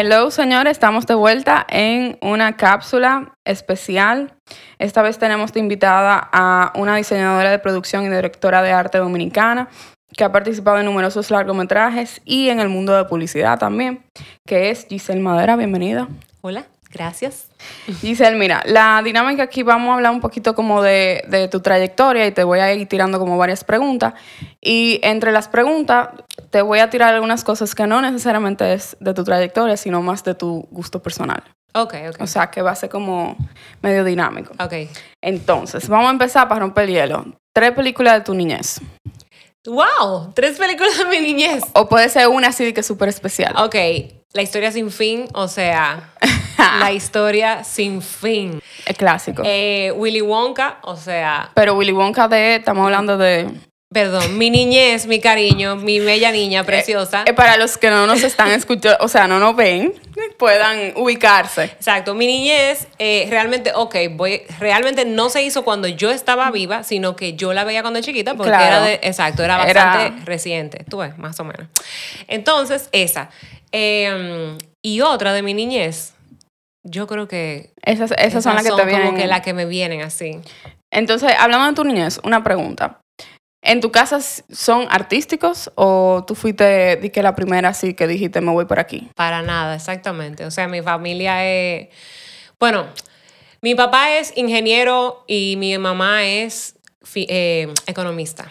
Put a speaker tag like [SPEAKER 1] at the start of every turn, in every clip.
[SPEAKER 1] Hello, señores, estamos de vuelta en una cápsula especial. Esta vez tenemos de invitada a una diseñadora de producción y directora de arte dominicana que ha participado en numerosos largometrajes y en el mundo de publicidad también, que es Giselle Madera. Bienvenida.
[SPEAKER 2] Hola. Gracias.
[SPEAKER 1] Giselle, mira, la dinámica aquí vamos a hablar un poquito como de, de, tu trayectoria y te voy a ir tirando como varias preguntas. Y entre las preguntas te voy a tirar algunas cosas que no necesariamente es de tu trayectoria, sino más de tu gusto personal.
[SPEAKER 2] Ok, ok.
[SPEAKER 1] O sea, que va a ser como medio dinámico.
[SPEAKER 2] Ok.
[SPEAKER 1] Entonces, vamos a empezar para romper el hielo. Tres películas de tu niñez.
[SPEAKER 2] ¡Wow! Tres películas de mi niñez.
[SPEAKER 1] O puede ser una así de que súper especial.
[SPEAKER 2] Ok. La historia sin fin, o sea, la historia sin fin.
[SPEAKER 1] El clásico.
[SPEAKER 2] Eh, Willy Wonka, o sea.
[SPEAKER 1] Pero Willy Wonka de, estamos hablando de.
[SPEAKER 2] Perdón, mi niñez, mi cariño, mi bella niña preciosa.
[SPEAKER 1] Eh, para los que no nos están escuchando, o sea, no nos ven, puedan ubicarse.
[SPEAKER 2] Exacto, mi niñez eh, realmente, ok, voy, realmente no se hizo cuando yo estaba viva, sino que yo la veía cuando chiquita, porque
[SPEAKER 1] Claro.
[SPEAKER 2] era de, exacto, era bastante
[SPEAKER 1] Era-
[SPEAKER 2] reciente, tú ves, más o menos. Entonces, esa. Eh, y otra de mi niñez, yo creo que
[SPEAKER 1] Esas, esas, son las que te vienen.
[SPEAKER 2] como que las que me vienen así.
[SPEAKER 1] Entonces, hablando de tu niñez, una pregunta. ¿En tu casa son artísticos o tú fuiste di que la primera así que dijiste me voy por aquí?
[SPEAKER 2] Para nada, exactamente. O sea, mi familia es. Bueno, mi papá es ingeniero y mi mamá es eh, economista.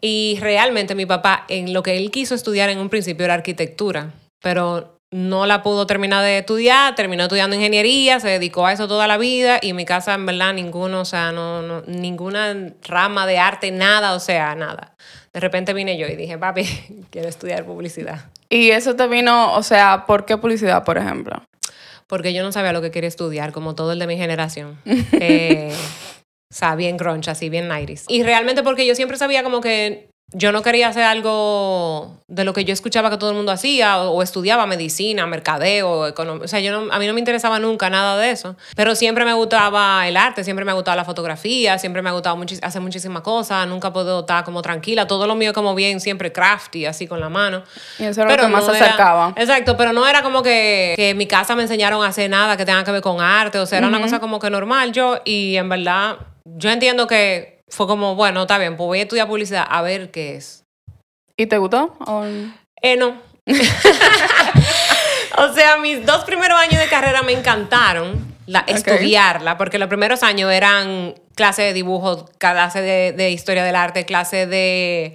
[SPEAKER 2] Y realmente mi papá, en lo que él quiso estudiar en un principio era arquitectura, pero no la pudo terminar de estudiar, terminó estudiando ingeniería, se dedicó a eso toda la vida y en mi casa en verdad ninguno, o sea, no, no, ninguna rama de arte, nada, o sea, nada. De repente vine yo y dije, papi, quiero estudiar publicidad.
[SPEAKER 1] Y eso te vino, o sea, ¿por qué publicidad, por ejemplo?
[SPEAKER 2] Porque yo no sabía lo que quería estudiar, como todo el de mi generación. Eh, o sea, bien grunge, así, bien 90s. Y realmente porque yo siempre sabía como que yo no quería hacer algo de lo que yo escuchaba que todo el mundo hacía, o, o estudiaba medicina, mercadeo, economía. O sea, yo no, a mí no me interesaba nunca nada de eso. Pero siempre me gustaba el arte, siempre me ha gustado la fotografía, siempre me ha gustado muchis- hacer muchísimas cosas, nunca puedo estar como tranquila. Todo lo mío como bien, siempre crafty, así con la mano.
[SPEAKER 1] Y eso era lo que más
[SPEAKER 2] no
[SPEAKER 1] se
[SPEAKER 2] era-
[SPEAKER 1] acercaba.
[SPEAKER 2] Exacto, pero no era como que, que en mi casa me enseñaron a hacer nada que tenga que ver con arte, o sea, era una cosa como que normal yo y en verdad yo entiendo que fue como, bueno, está bien, pues voy a estudiar publicidad a ver qué es.
[SPEAKER 1] ¿Y te gustó? O-
[SPEAKER 2] Eh, no. o sea, mis dos primeros años de carrera me encantaron la, estudiarla, porque los primeros años eran clase de dibujo, clase de, de historia del arte, clase de,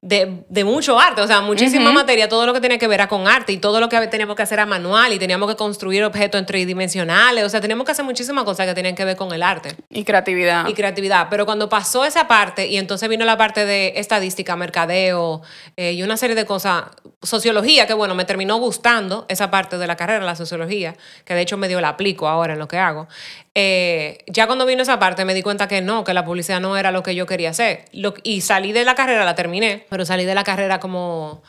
[SPEAKER 2] de, de mucho arte, o sea, muchísima materia, todo lo que tenía que ver era con arte y todo lo que teníamos que hacer era manual y teníamos que construir objetos en tridimensionales, o sea, teníamos que hacer muchísimas cosas que tenían que ver con el arte
[SPEAKER 1] Y creatividad.
[SPEAKER 2] y creatividad. Pero cuando pasó esa parte y entonces vino la parte de estadística, mercadeo eh, y una serie de cosas, sociología, que bueno, me terminó gustando esa parte de la carrera, la sociología, que de hecho medio la aplico ahora en lo que hago. Eh, ya cuando vino esa parte me di cuenta que no, que la publicidad no era lo que yo quería hacer. Lo- y salí de la carrera, la terminé, pero salí de la carrera como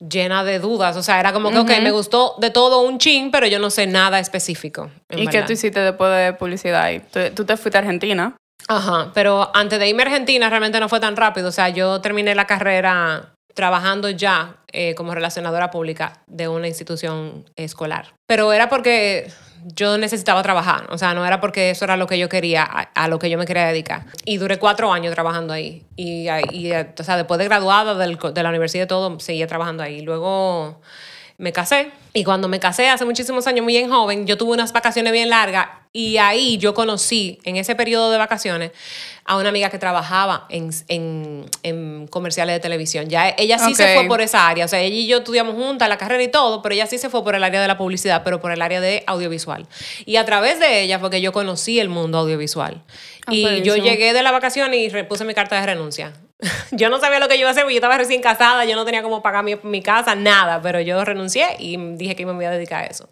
[SPEAKER 2] llena de dudas. O sea, era como que, ok, me gustó de todo un chin, pero yo no sé nada específico.
[SPEAKER 1] ¿Y qué tú hiciste después de publicidad? Tú, tú te fuiste a Argentina.
[SPEAKER 2] Ajá, pero antes de irme a Argentina realmente no fue tan rápido. O sea, yo terminé la carrera trabajando ya eh, como relacionadora pública de una institución escolar. Pero era porque yo necesitaba trabajar, o sea, no era porque eso era lo que yo quería, a, a lo que yo me quería dedicar. Y duré cuatro años trabajando ahí. Y, y, o sea, después de graduada del de la universidad y todo, seguía trabajando ahí. Luego me casé y cuando me casé hace muchísimos años, muy bien joven, yo tuve unas vacaciones bien largas y ahí yo conocí, en ese periodo de vacaciones, a una amiga que trabajaba en, en- en comerciales de televisión. Ya ella sí se fue por esa área, o sea, ella y yo estudiamos juntas la carrera y todo, pero ella sí se fue por el área de la publicidad, pero por el área de audiovisual. Y a través de ella fue que yo conocí el mundo audiovisual.
[SPEAKER 1] Ah,
[SPEAKER 2] y yo
[SPEAKER 1] buenísimo.
[SPEAKER 2] llegué de la vacación y repuse mi carta de renuncia. yo no sabía lo que yo iba a hacer, porque yo estaba recién casada, yo no tenía cómo pagar mi, mi casa, nada, pero yo renuncié y dije que me voy a dedicar a eso.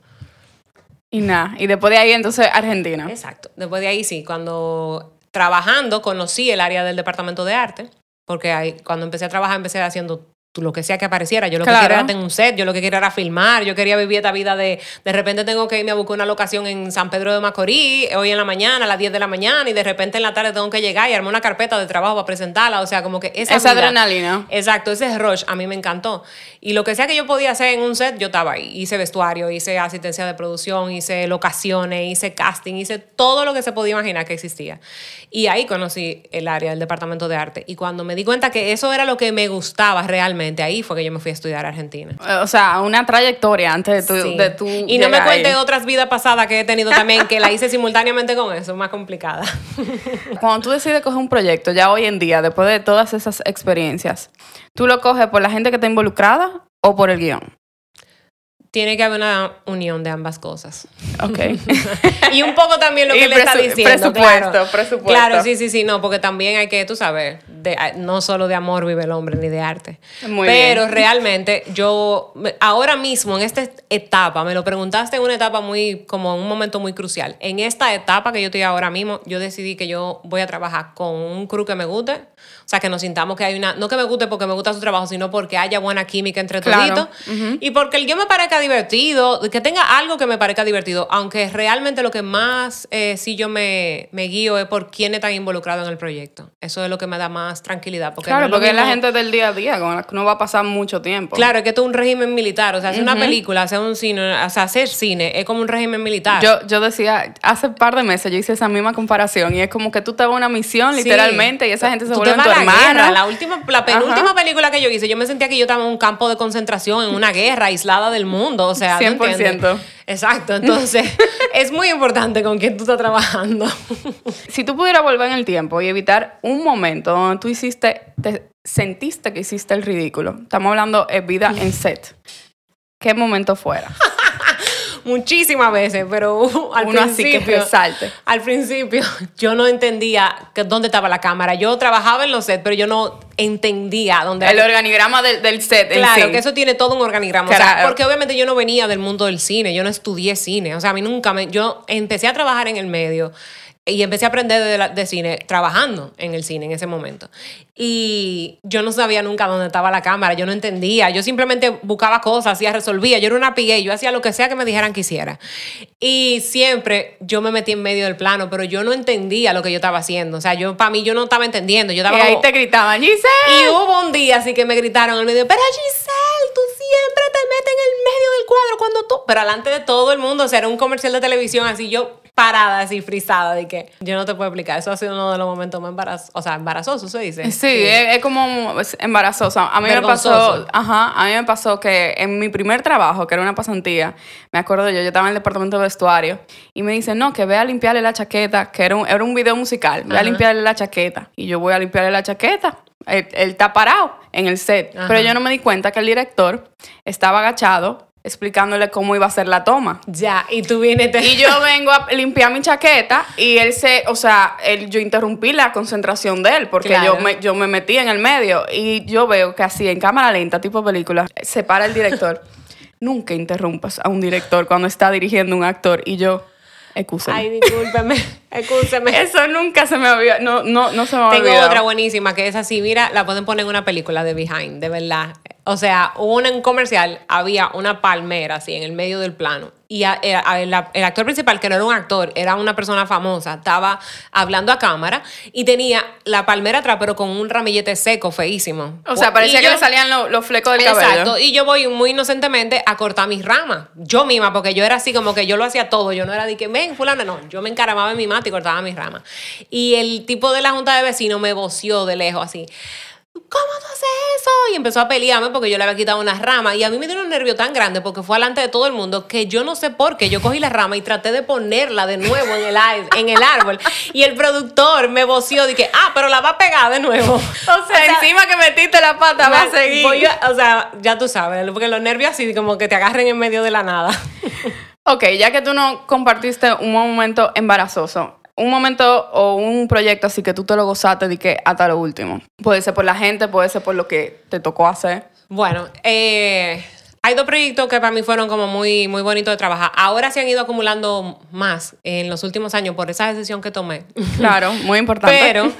[SPEAKER 1] Y nada. Y después de ahí, entonces, Argentina.
[SPEAKER 2] Exacto. Después de ahí sí, cuando trabajando conocí el área del departamento de arte, porque ahí, cuando empecé a trabajar empecé haciendo lo que sea que apareciera. Yo lo que quería era tener un set, yo lo que quería era filmar, yo quería vivir esta vida de de repente tengo que irme a buscar una locación en San Pedro de Macorís, hoy en la mañana, a las 10 de la mañana, y de repente en la tarde tengo que llegar y armar una carpeta de trabajo para presentarla. O sea, como que esa,
[SPEAKER 1] Esa
[SPEAKER 2] vida-
[SPEAKER 1] adrenalina.
[SPEAKER 2] Exacto, ese rush a mí me encantó. Y lo que sea que yo podía hacer en un set, yo estaba ahí. Hice vestuario, hice asistencia de producción, hice locaciones, hice casting, hice todo lo que se podía imaginar que existía. Y ahí conocí el área del departamento de arte. Y cuando me di cuenta que eso era lo que me gustaba realmente, ahí fue que yo me fui a estudiar a Argentina.
[SPEAKER 1] Eh, O sea, una trayectoria antes de tu,
[SPEAKER 2] Sí.
[SPEAKER 1] de tu
[SPEAKER 2] y no me cuente otras vidas pasadas que he tenido también, que la hice simultáneamente con eso, más complicada.
[SPEAKER 1] Cuando tú decides coger un proyecto, ya hoy en día, después de todas esas experiencias, ¿tú lo coges por la gente que está involucrada o por el guion?
[SPEAKER 2] Tiene que haber una unión de ambas cosas.
[SPEAKER 1] Ok.
[SPEAKER 2] y un poco también lo que le está diciendo.
[SPEAKER 1] presupuesto,
[SPEAKER 2] claro.
[SPEAKER 1] presupuesto.
[SPEAKER 2] Claro, sí, sí, sí, no, porque también hay que, tú sabes, de- no solo de amor vive el hombre, ni de arte.
[SPEAKER 1] Muy
[SPEAKER 2] Pero
[SPEAKER 1] bien.
[SPEAKER 2] realmente yo, ahora mismo, en esta etapa, me lo preguntaste en una etapa muy, como en un momento muy crucial. En esta etapa que yo estoy ahora mismo, yo decidí que yo voy a trabajar con un crew que me guste. O sea, que nos sintamos que hay una, no que me guste porque me gusta su trabajo, sino porque haya buena química entre
[SPEAKER 1] Claro.
[SPEAKER 2] toditos. Y porque el guion me parezca divertido, que tenga algo que me parezca divertido, aunque realmente lo que más eh, sí yo me, me guío es por quién está involucrado en el proyecto. Eso es lo que me da más tranquilidad. Porque
[SPEAKER 1] claro,
[SPEAKER 2] no es lo
[SPEAKER 1] porque es la gente del día a día con la que no va a pasar mucho tiempo.
[SPEAKER 2] Claro, es que esto es un régimen militar. O sea, hacer una película, hacer un cine, o sea, hacer cine es como un régimen militar.
[SPEAKER 1] Yo, yo decía, hace un par de meses yo hice esa misma comparación y es como que tú te vas a una misión
[SPEAKER 2] Sí.
[SPEAKER 1] literalmente y esa gente se vuelve tu
[SPEAKER 2] guerra. La última, la penúltima
[SPEAKER 1] Ajá.
[SPEAKER 2] película que yo hice, yo me sentía que yo estaba en un campo de concentración, en una guerra, aislada del mundo. O sea, ¿tú
[SPEAKER 1] 100%.
[SPEAKER 2] entiendes? Exacto. Entonces, es muy importante con quién tú estás trabajando.
[SPEAKER 1] Si tú pudieras volver en el tiempo y evitar un momento donde tú hiciste, te sentiste que hiciste el ridículo, estamos hablando de vida en set, ¿qué momento fuera?
[SPEAKER 2] Muchísimas veces, pero al
[SPEAKER 1] Uno así que
[SPEAKER 2] principio.
[SPEAKER 1] resalte.
[SPEAKER 2] Al principio, yo no entendía que, dónde estaba la cámara. Yo trabajaba en los sets, pero yo no entendía dónde
[SPEAKER 1] El organigrama del, del set en
[SPEAKER 2] Claro, que eso tiene todo un organigrama. O sea,
[SPEAKER 1] Claro.
[SPEAKER 2] porque obviamente yo no venía del mundo del cine, yo no estudié cine. O sea, a mí nunca me. Yo empecé a trabajar en el medio y empecé a aprender de, la- de cine trabajando en el cine en ese momento. Y yo no sabía nunca dónde estaba la cámara, yo no entendía. Yo simplemente buscaba cosas, hacía, resolvía. Yo era una PA, yo hacía lo que sea que me dijeran que hiciera. Y siempre yo me metí en medio del plano, pero yo no entendía lo que yo estaba haciendo. O sea, yo para mí yo no estaba entendiendo. Yo
[SPEAKER 1] Y ahí
[SPEAKER 2] como-
[SPEAKER 1] te gritaban, Giselle.
[SPEAKER 2] y hubo un día así que me gritaron en el medio, pero Giselle, tú siempre te metes en el medio del cuadro cuando tú... Pero delante de todo el mundo, o sea, era un comercial de televisión así, yo parada así, frisada, de que yo no te puedo explicar. Eso ha sido uno de los momentos más embarazosos, o sea, embarazosos, se dice.
[SPEAKER 1] Sí, Es, es como embarazoso. A mí me pasó, ajá, a mí me pasó que en mi primer trabajo, que era una pasantía, me acuerdo yo, yo estaba en el departamento de vestuario y me dicen, no, que ve a limpiarle la chaqueta, que era un, era un video musical, ve a limpiarle la chaqueta. Y yo voy a limpiarle la chaqueta. Él, él está parado en el set,
[SPEAKER 2] Ajá.
[SPEAKER 1] pero yo no me di cuenta que el director estaba agachado explicándole cómo iba a ser la toma.
[SPEAKER 2] Ya, y tú vienes... Te...
[SPEAKER 1] Y yo vengo a limpiar mi chaqueta y él se, o sea, él, yo interrumpí la concentración de él porque
[SPEAKER 2] Claro.
[SPEAKER 1] yo, me, yo me metí en el medio y yo veo que así en cámara lenta, tipo película, se para el director. Nunca interrumpas a un director cuando está dirigiendo un actor y yo, excúsame.
[SPEAKER 2] Ay, discúlpeme, excúseme.
[SPEAKER 1] Eso nunca se me había, no, no, no se me había
[SPEAKER 2] Tengo otra buenísima que es así, mira, la pueden poner en una película de Behind, de verdad. O sea, hubo un comercial, había una palmera así en el medio del plano. Y a- era- a- el, actor principal, que no era un actor, era una persona famosa, estaba hablando a cámara y tenía la palmera atrás, pero con un ramillete seco, feísimo.
[SPEAKER 1] O sea,
[SPEAKER 2] Y
[SPEAKER 1] parecía que
[SPEAKER 2] yo-
[SPEAKER 1] le salían lo- los flecos del cabello.
[SPEAKER 2] Exacto, y yo voy muy inocentemente a cortar mis ramas. Yo misma, porque yo era así como que yo lo hacía todo. Yo no era de que, ven, fulano, no. Yo me encaramaba en mi mata y cortaba mis ramas. Y el tipo de la junta de vecinos me voció de lejos así. ¿Cómo tú haces eso? Y empezó a pelearme porque yo le había quitado unas ramas. Y a mí me dio un nervio tan grande porque fue delante de todo el mundo que yo no sé por qué. Yo cogí la rama y traté de ponerla de nuevo en el, ai- en el árbol. Y el productor me voció. Dije, ah, pero la va a pegar de nuevo.
[SPEAKER 1] O sea, encima que metiste la pata, va a seguir.
[SPEAKER 2] Voy a- o sea, ya tú sabes, porque los nervios así como que te agarren en medio de la nada.
[SPEAKER 1] Ok, ya que tú no compartiste un momento embarazoso, un momento o un proyecto así que tú te lo gozaste de que hasta lo último. Puede ser por la gente, puede ser por lo que te tocó hacer.
[SPEAKER 2] Bueno, eh, hay dos proyectos que para mí fueron como muy, muy bonitos de trabajar. Ahora se han ido acumulando más en los últimos años por esa decisión que tomé.
[SPEAKER 1] Claro, muy importante.
[SPEAKER 2] Pero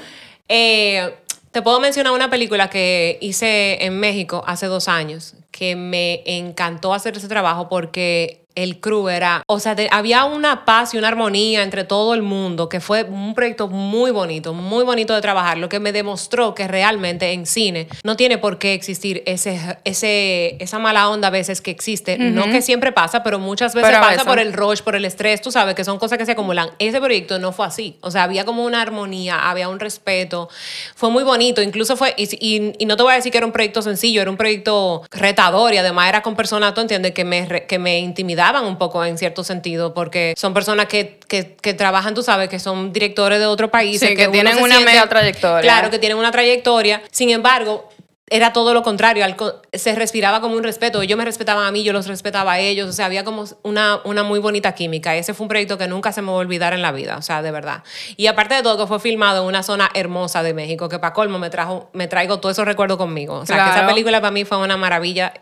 [SPEAKER 2] eh, Te puedo mencionar una película que hice en México hace dos años, que me encantó hacer ese trabajo porque el crew era, o sea, había una paz y una armonía entre todo el mundo, que fue un proyecto muy bonito, muy bonito de trabajar, lo que me demostró que realmente en cine no tiene por qué existir ese, ese, esa mala onda a veces que existe, no que siempre pasa, pero muchas veces pasa por el rush, por el estrés, tú sabes, que son cosas que se acumulan. Ese proyecto no fue así, o sea, había como una armonía, había un respeto, fue muy bonito, incluso fue, y, y, no te voy a decir que era un proyecto sencillo, era un proyecto retador y además era con personas, tú entiendes, que me, que me intimidaban un poco en cierto sentido, porque son personas que, que, trabajan, tú sabes, que son directores de otro país.
[SPEAKER 1] que, tienen una media trayectoria.
[SPEAKER 2] Claro, que tienen una trayectoria. Sin embargo, era todo lo contrario, se respiraba como un respeto, ellos me respetaban a mí, yo los respetaba a ellos, o sea, había como una, una muy bonita química. Ese fue un proyecto que nunca se me va a olvidar en la vida, o sea, de verdad. Y aparte de todo, que fue filmado en una zona hermosa de México, que para colmo me, trajo, me traigo todos esos recuerdos conmigo. O sea, que esa película para mí fue una maravilla.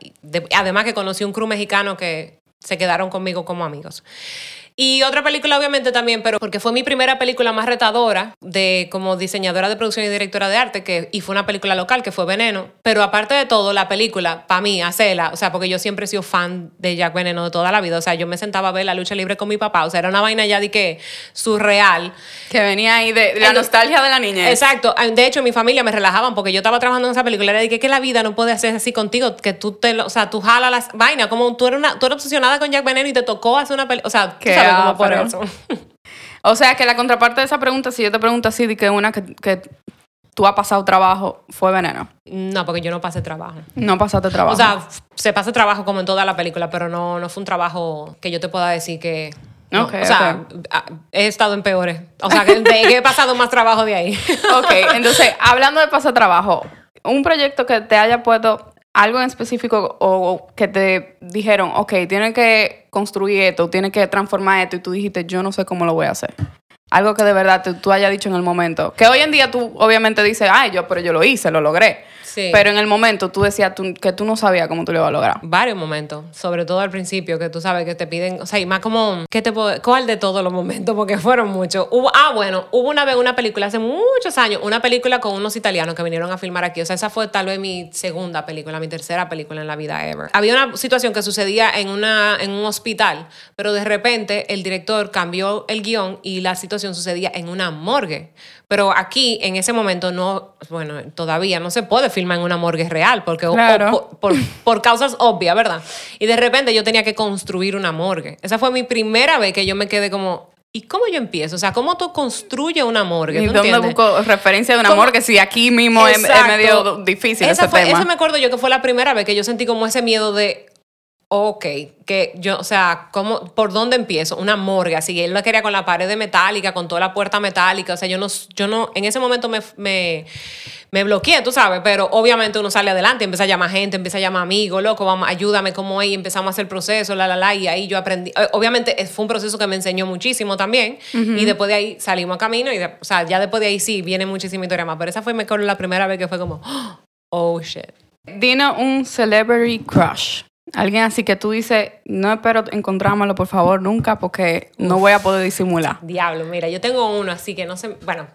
[SPEAKER 2] además que conocí un crew mexicano que se quedaron conmigo como amigos. Y otra película, obviamente, también, pero porque fue mi primera película más retadora de como diseñadora de producción y directora de arte, que, y fue una película local que fue Veneno. Pero aparte de todo, la película, para mí, hacerla, o sea, porque yo siempre he sido fan de Jack Veneno de toda la vida, o sea, yo me sentaba a ver la lucha libre con mi papá, o sea, era una vaina ya de que surreal.
[SPEAKER 1] Que venía ahí de, la nostalgia de la niña.
[SPEAKER 2] Exacto. De hecho, mi familia me relajaban porque yo estaba trabajando en esa película, era de que, que la vida no puede hacer así contigo, que tú te, o sea, tú jalas las vainas, como tú eres, una, tú eres obsesionada con Jack Veneno y te tocó hacer una película, o sea, tú cómo por eso.
[SPEAKER 1] O sea, que la contraparte de esa pregunta, si yo te pregunto así, de que una que, que tú has pasado trabajo, fue veneno.
[SPEAKER 2] No, porque yo no pasé trabajo.
[SPEAKER 1] No pasaste trabajo.
[SPEAKER 2] O sea, se pasa trabajo como en toda la película, pero no, no fue un trabajo que yo te pueda decir que... o sea, he estado en peores. O sea, que, he pasado más trabajo de ahí.
[SPEAKER 1] ok, entonces, hablando de pasar trabajo, un proyecto que te haya puesto algo en específico o que te dijeron, ok, tienes que construir esto, tienes que transformar esto y tú dijiste, yo no sé cómo lo voy a hacer. Algo que de verdad tú hayas dicho en el momento. Que hoy en día tú obviamente dices, ay, yo, pero yo lo hice, lo logré. Pero en el momento tú decías que tú no sabías cómo tú lo ibas a lograr.
[SPEAKER 2] Varios momentos, sobre todo al principio, que tú sabes que te piden, o sea, y más como, ¿qué te puedo, ¿cuál de todos los momentos? Porque fueron muchos. Hubo, ah, bueno, hubo una vez una película hace muchos años, una película con unos italianos que vinieron a filmar aquí. O sea, esa fue tal vez mi segunda película, mi tercera película en la vida ever. Había una situación que sucedía en, una, en un hospital, pero de repente el director cambió el guion y la situación sucedía en una morgue. Pero aquí, en ese momento, no, bueno, todavía no se puede filmar en una morgue real, porque por, causas obvias, ¿verdad? Y de repente yo tenía que construir una morgue. Esa fue mi primera vez que yo me quedé como, ¿Y cómo yo empiezo? O sea, ¿cómo tú construyes una morgue?
[SPEAKER 1] ¿Y dónde busco referencia de una morgue? Si aquí mismo es, medio difícil ese tema.
[SPEAKER 2] Esa me acuerdo yo que fue la primera vez que yo sentí como ese miedo de, ok, que yo, o sea, ¿cómo, ¿por dónde empiezo? Una morgue, así, él lo quería con la pared metálica, con toda la puerta metálica, o sea, yo no, yo no, en ese momento me, me, me bloqueé, tú sabes, pero obviamente uno sale adelante, empieza a llamar gente, empieza a llamar amigos, loco, vamos, ayúdame como ahí, empezamos a hacer el proceso, la, la, la, y ahí yo aprendí, eh, obviamente fue un proceso que me enseñó muchísimo también, y después de ahí salimos a camino, y o sea, ya después de ahí sí, viene muchísima historia más, pero esa fue mejor la primera vez que fue como, oh, shit.
[SPEAKER 1] Dino un celebrity crush. Alguien así que tú dices, no espero encontrármelo por favor nunca porque no voy a poder disimular.
[SPEAKER 2] Diablo, mira, yo tengo uno así que no sé, bueno,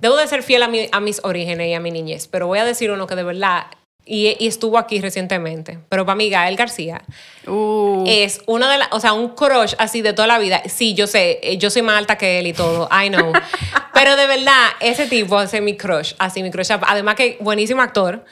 [SPEAKER 2] debo de ser fiel a, a mis orígenes y a mi niñez, pero voy a decir uno que de verdad, y, estuvo aquí recientemente, pero para mí Gael García uh. es uno de las, o sea, un crush así de toda la vida. Sí, yo sé, eh, yo soy más alta que él y todo, I know. pero de verdad, ese tipo es mi crush, así mi crush. Además que buenísimo actor,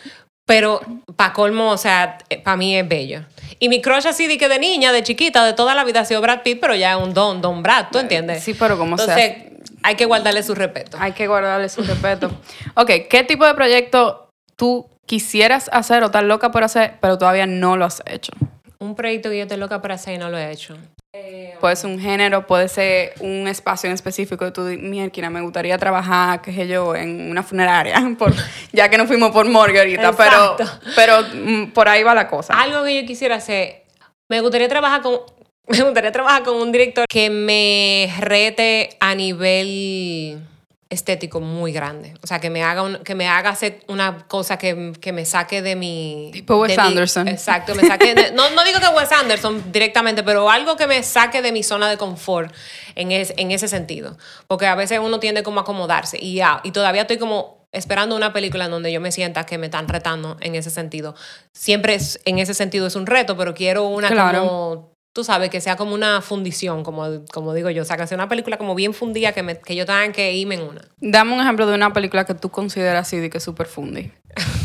[SPEAKER 2] pero para colmo, o sea, para mí es bello. Y mi crush así de que de niña, de chiquita, de toda la vida ha sido Brad Pitt, pero ya es un don, don Brad, ¿tú entiendes?
[SPEAKER 1] Sí, pero como
[SPEAKER 2] Entonces, hay que guardarle su respeto.
[SPEAKER 1] Hay que guardarle su respeto. ok, ¿qué tipo de proyecto tú quisieras hacer o estás loca por hacer, pero todavía no lo has hecho?
[SPEAKER 2] Un proyecto que yo estoy loca por hacer y no lo he hecho.
[SPEAKER 1] Puede ser un género, puede ser un espacio en específico tu mierda, me gustaría trabajar, qué sé yo, en una funeraria, por, ya que no fuimos por morgue ahorita, pero, pero mm, por ahí va la cosa.
[SPEAKER 2] Algo que yo quisiera hacer, me gustaría trabajar con, me gustaría trabajar con un director que me rete a nivel estético muy grande. O sea, que me haga, que me haga hacer una cosa que, que me saque de mi...
[SPEAKER 1] Tipo Wes Anderson.
[SPEAKER 2] exacto, me saque no, no, digo que Wes Anderson directamente, pero algo que me saque de mi zona de confort en, en ese sentido. Porque a veces uno tiende como a acomodarse y, ya, y todavía estoy como esperando una película en donde yo me sienta que me están retando en ese sentido. Siempre es, en ese sentido es un reto, pero quiero una
[SPEAKER 1] Claro.
[SPEAKER 2] como, tú sabes, que sea como una fundición, como, como digo yo. O sea, que sea una película como bien fundida, que, me, que yo tenga que irme en una.
[SPEAKER 1] Dame un ejemplo de una película que tú consideras así de que es súper fundi.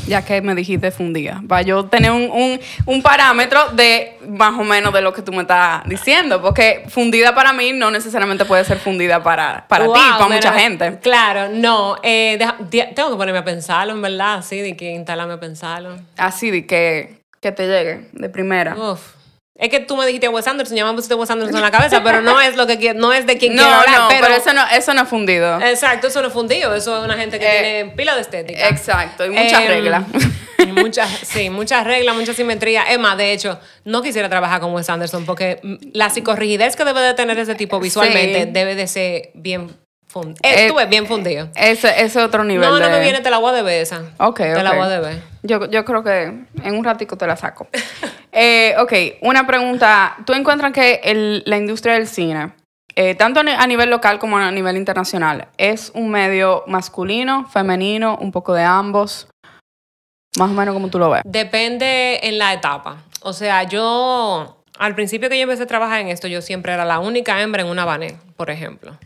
[SPEAKER 1] Ya que me dijiste fundida. Para yo tener un, un, un parámetro de más o menos de lo que tú me estás diciendo. Porque fundida para mí no necesariamente puede ser fundida para, para
[SPEAKER 2] Wow,
[SPEAKER 1] ti, para
[SPEAKER 2] pero-
[SPEAKER 1] mucha gente.
[SPEAKER 2] Claro, no. eh, deja- tengo que ponerme a pensarlo, en verdad, así, de que instalarme a pensarlo.
[SPEAKER 1] Así de que, que te llegue de primera.
[SPEAKER 2] Uf. Es que tú me dijiste Wes Anderson, ya me pusiste Wes Anderson en la cabeza, pero no es lo que no es de quien
[SPEAKER 1] No,
[SPEAKER 2] quiero hablar.
[SPEAKER 1] no,
[SPEAKER 2] pero,
[SPEAKER 1] pero, eso no, eso no es fundido.
[SPEAKER 2] Exacto, eso no es fundido, eso es una gente que
[SPEAKER 1] Eh,
[SPEAKER 2] tiene pila de estética.
[SPEAKER 1] Exacto, y muchas
[SPEAKER 2] Em,
[SPEAKER 1] reglas.
[SPEAKER 2] muchas, sí, muchas reglas, mucha simetría. Es más, de hecho, no quisiera trabajar con Wes Anderson porque la psicorrigidez que debe de tener ese tipo visualmente
[SPEAKER 1] Sí.
[SPEAKER 2] debe de ser bien fundido.
[SPEAKER 1] Eh,
[SPEAKER 2] Estuve bien fundido.
[SPEAKER 1] Ese, ese otro nivel
[SPEAKER 2] No, no
[SPEAKER 1] de-
[SPEAKER 2] me viene, te la voy a deber esa.
[SPEAKER 1] Ok,
[SPEAKER 2] Te la
[SPEAKER 1] ok.
[SPEAKER 2] voy a deber.
[SPEAKER 1] Yo, yo creo que en un ratico te la saco. Eh, ok, una pregunta. ¿Tú encuentras que la industria del cine, eh, tanto a ni- a nivel local como a nivel internacional, es un medio masculino, femenino, un poco de ambos? Más o menos como tú lo ves.
[SPEAKER 2] Depende en la etapa. O sea, yo, al principio que yo empecé a trabajar en esto, yo siempre era la única hembra en una bané, por ejemplo,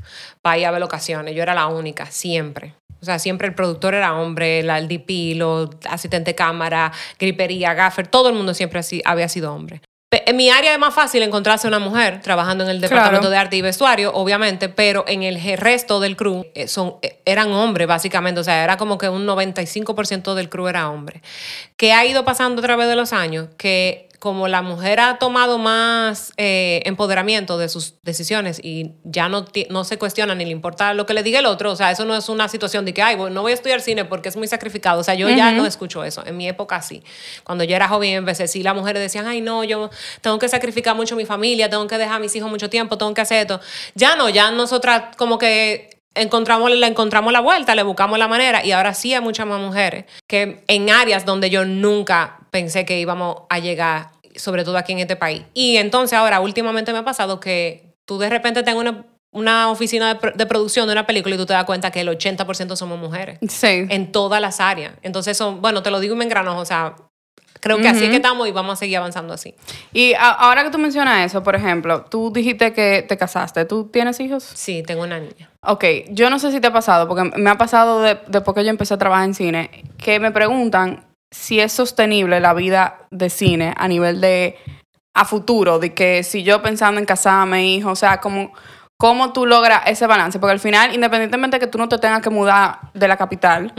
[SPEAKER 2] para ir a ver locaciones. Yo era la única, siempre. O sea, siempre el productor era hombre, la- el DP, los asistente de cámara, gripería, gaffer, todo el mundo siempre así, había sido hombre. En mi área es más fácil encontrarse una mujer trabajando en el departamento
[SPEAKER 1] Claro.
[SPEAKER 2] de arte y vestuario, obviamente, pero en el resto del crew eh, son, eh, eran hombres, básicamente. O sea, era como que un 95% del crew era hombre. ¿Qué ha ido pasando a través de los años? Que como la mujer ha tomado más eh, empoderamiento de sus decisiones y ya no, no se cuestiona ni le importa lo que le diga el otro, o sea, eso no es una situación de que, ay, no voy a estudiar cine porque es muy sacrificado, o sea, yo ya no escucho eso, en mi época sí, cuando yo era joven empecé, sí, las mujeres decían, ay, no, yo tengo que sacrificar mucho mi familia, tengo que dejar a mis hijos mucho tiempo, tengo que hacer esto, ya no, ya nosotras como que encontramos, le encontramos la vuelta, le buscamos la manera y ahora sí hay muchas más mujeres que en áreas donde yo nunca pensé que íbamos a llegar, sobre todo aquí en este país. Y entonces ahora últimamente me ha pasado que tú de repente tengas una, una oficina de, de producción de una película y tú te das cuenta que el 80% somos mujeres
[SPEAKER 1] Sí.
[SPEAKER 2] en todas las áreas. Entonces, son, bueno, te lo digo y me engranojo, o sea, creo que así es que estamos y vamos a seguir avanzando así.
[SPEAKER 1] Y ahora que tú mencionas eso, por ejemplo, tú dijiste que te casaste. ¿Tú tienes hijos?
[SPEAKER 2] Sí, tengo una niña.
[SPEAKER 1] Ok, yo no sé si te ha pasado, porque me ha pasado de- después que yo empecé a trabajar en cine, que me preguntan si es sostenible la vida de cine a nivel de a futuro, de que si yo pensando en casarme, hijo, o sea, como cómo tú logras ese balance, porque al final, independientemente de que tú no te tengas que mudar de la capital,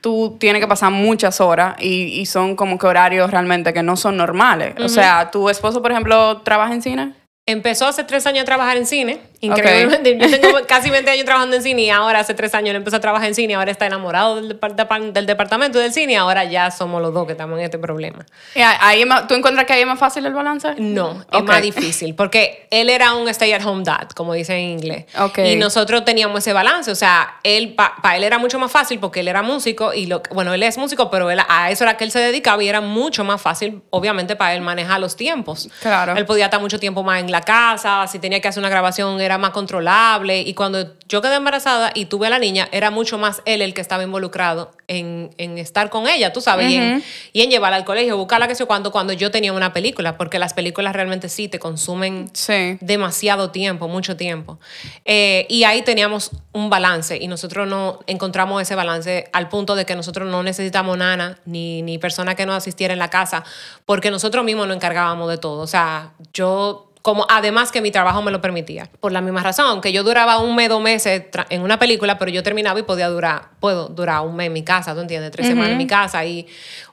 [SPEAKER 1] tú tienes que pasar muchas horas y, y son como que horarios realmente que no son normales. O sea, tu esposo, por ejemplo, trabaja en cine.
[SPEAKER 2] Empezó hace tres años a trabajar en cine. Increíblemente. Yo tengo casi 20 años trabajando en cine y ahora hace tres años él empezó a trabajar en cine. Ahora está enamorado del, depart- del departamento del cine y ahora ya somos los dos que estamos en este problema.
[SPEAKER 1] Ahí- más- ¿Tú encuentras que ahí es más fácil el balance?
[SPEAKER 2] No, es más difícil porque él era un stay at home dad, como dicen en inglés.
[SPEAKER 1] Ok.
[SPEAKER 2] Y nosotros teníamos ese balance, o sea, él para él era mucho más fácil porque él era músico y lo bueno, él es músico, pero él, a eso era que él se dedicaba y era mucho más fácil obviamente para él manejar los tiempos.
[SPEAKER 1] Claro.
[SPEAKER 2] Él podía estar mucho tiempo más en la casa, si tenía que hacer una grabación era más controlable y cuando yo quedé embarazada y tuve a la niña, era mucho más él el que estaba involucrado en, en estar con ella, tú sabes, y, en, y en llevarla al colegio, buscarla que sé cuánto cuando yo tenía una película, porque las películas realmente sí te consumen
[SPEAKER 1] Sí.
[SPEAKER 2] demasiado tiempo, mucho tiempo. Eh, y ahí teníamos un balance y nosotros no encontramos ese balance al punto de que nosotros no necesitamos nana ni, ni persona que nos asistiera en la casa porque nosotros mismos nos encargábamos de todo. O sea, yo... Como, además que mi trabajo me lo permitía. Por la misma razón, que yo duraba un mes, dos meses en una película, pero yo terminaba y podía durar, puedo durar un mes en mi casa, ¿tú entiendes? Tres semanas en mi casa y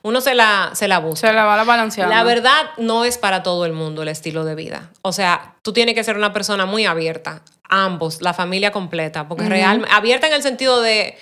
[SPEAKER 2] uno se la, se la busca.
[SPEAKER 1] Se la va la balanceando.
[SPEAKER 2] La verdad no es para todo el mundo el estilo de vida. O sea, tú tienes que ser una persona muy abierta, ambos, la familia completa, porque realmente abierta en el sentido de,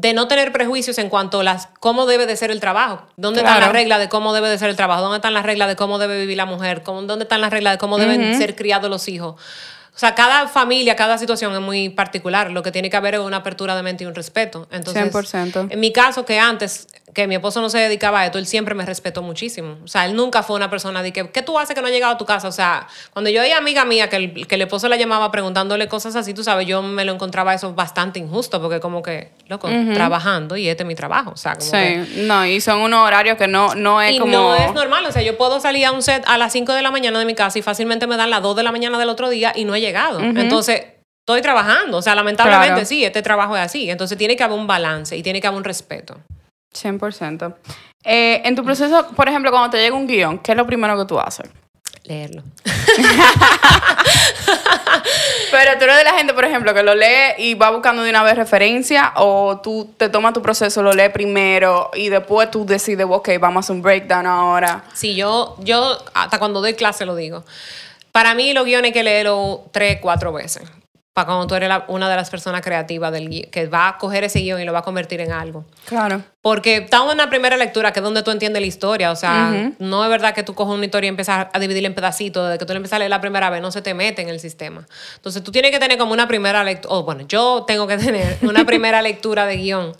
[SPEAKER 2] de no tener prejuicios en cuanto a las cómo debe de ser el trabajo, dónde están
[SPEAKER 1] Claro.
[SPEAKER 2] las reglas de cómo debe de ser el trabajo, dónde están las reglas de cómo debe vivir la mujer, cómo, dónde están las reglas de cómo deben ser criados los hijos. O sea, cada familia, cada situación es muy particular. Lo que tiene que haber es una apertura de mente y un respeto. Entonces,
[SPEAKER 1] 100%.
[SPEAKER 2] en mi caso, que antes que mi esposo no se dedicaba a esto, él siempre me respetó muchísimo. O sea, él nunca fue una persona de que, ¿qué tú haces que no has llegado a tu casa? O sea, cuando yo veía amiga mía que el, que el esposo la llamaba preguntándole cosas así, tú sabes, yo me lo encontraba eso bastante injusto, porque como que, loco, trabajando y este es mi trabajo. O sea, como
[SPEAKER 1] Sí, no, y son unos horarios que no, no es
[SPEAKER 2] y
[SPEAKER 1] como...
[SPEAKER 2] no es normal, o sea, yo puedo salir a un set a las 5 de la mañana de mi casa y fácilmente me dan las 2 de la mañana del otro día y no he llegado. Entonces, estoy trabajando, o sea, lamentablemente
[SPEAKER 1] Claro.
[SPEAKER 2] sí, este trabajo es así. Entonces tiene que haber un balance y tiene que haber un respeto.
[SPEAKER 1] 100%. Eh, en tu proceso, por ejemplo, cuando te llega un guion, ¿qué es lo primero que tú haces?
[SPEAKER 2] Leerlo.
[SPEAKER 1] Pero tú eres de la gente, por ejemplo, que lo lee y va buscando de una vez referencia o tú te tomas tu proceso, lo lees primero y después tú decides, ok, vamos a hacer un breakdown ahora.
[SPEAKER 2] Sí, yo, yo hasta cuando doy clase lo digo. Para mí los guiones hay que leerlo tres, cuatro veces. Para cuando tú eres la- una de las personas creativas del que va a coger ese guion y lo va a convertir en algo.
[SPEAKER 1] Claro.
[SPEAKER 2] Porque estamos en una primera lectura, que es donde tú entiendes la historia. O sea, no es verdad que tú coges una historia y empiezas a dividirla en pedacitos. Desde que tú la empiezas a leer la primera vez, no se te mete en el sistema. Entonces, tú tienes que tener como una primera lectura. O bueno, yo tengo que tener una primera lectura de guion,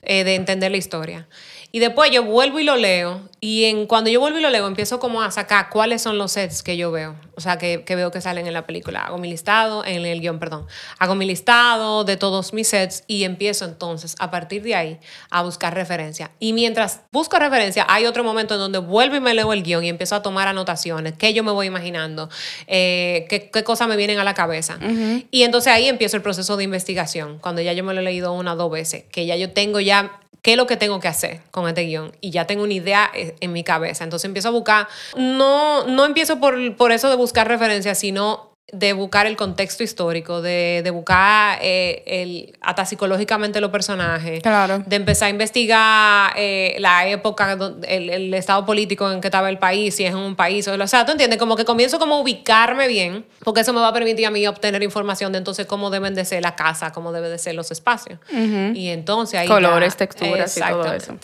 [SPEAKER 2] eh, de entender la historia. Y después yo vuelvo y lo leo. Y en, cuando yo vuelvo y lo leo, empiezo como a sacar cuáles son los sets que yo veo. O sea, que, que veo que salen en la película. Hago mi listado, en el guion, perdón. Hago mi listado de todos mis sets y empiezo entonces, a partir de ahí, a buscar referencia. Y mientras busco referencia, hay otro momento en donde vuelvo y me leo el guion y empiezo a tomar anotaciones. ¿Qué yo me voy imaginando? Eh, ¿qué, ¿Qué cosas me vienen a la cabeza? Y entonces ahí empiezo el proceso de investigación. Cuando ya yo me lo he leído una o dos veces. Que ya yo tengo ya qué es lo que tengo que hacer con este guion y ya tengo una idea en mi cabeza. Entonces empiezo a buscar, no, no empiezo por, por eso de buscar referencias, sino de buscar el contexto histórico, de, de buscar eh, el, hasta psicológicamente los personajes,
[SPEAKER 1] Claro.
[SPEAKER 2] de empezar a investigar eh, la época, el, el estado político en que estaba el país, si es un país, o, o sea, tú entiendes, como que comienzo como a ubicarme bien, porque eso me va a permitir a mí obtener información de entonces cómo deben de ser la casa, cómo deben de ser los espacios. Y entonces ahí ya-
[SPEAKER 1] Colores, texturas y todo eso.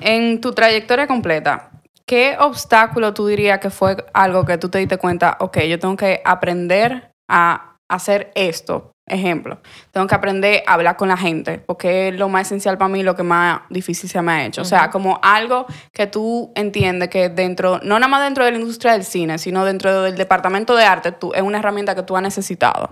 [SPEAKER 1] En tu trayectoria completa, ¿qué obstáculo tú dirías que fue algo que tú te diste cuenta, ok, yo tengo que aprender a hacer esto? Ejemplo, tengo que aprender a hablar con la gente, porque es lo más esencial para mí, lo que más difícil se me ha hecho. O sea, como algo que tú entiendes que dentro, no nada más dentro de la industria del cine, sino dentro del departamento de arte, tú, es una herramienta que tú has necesitado.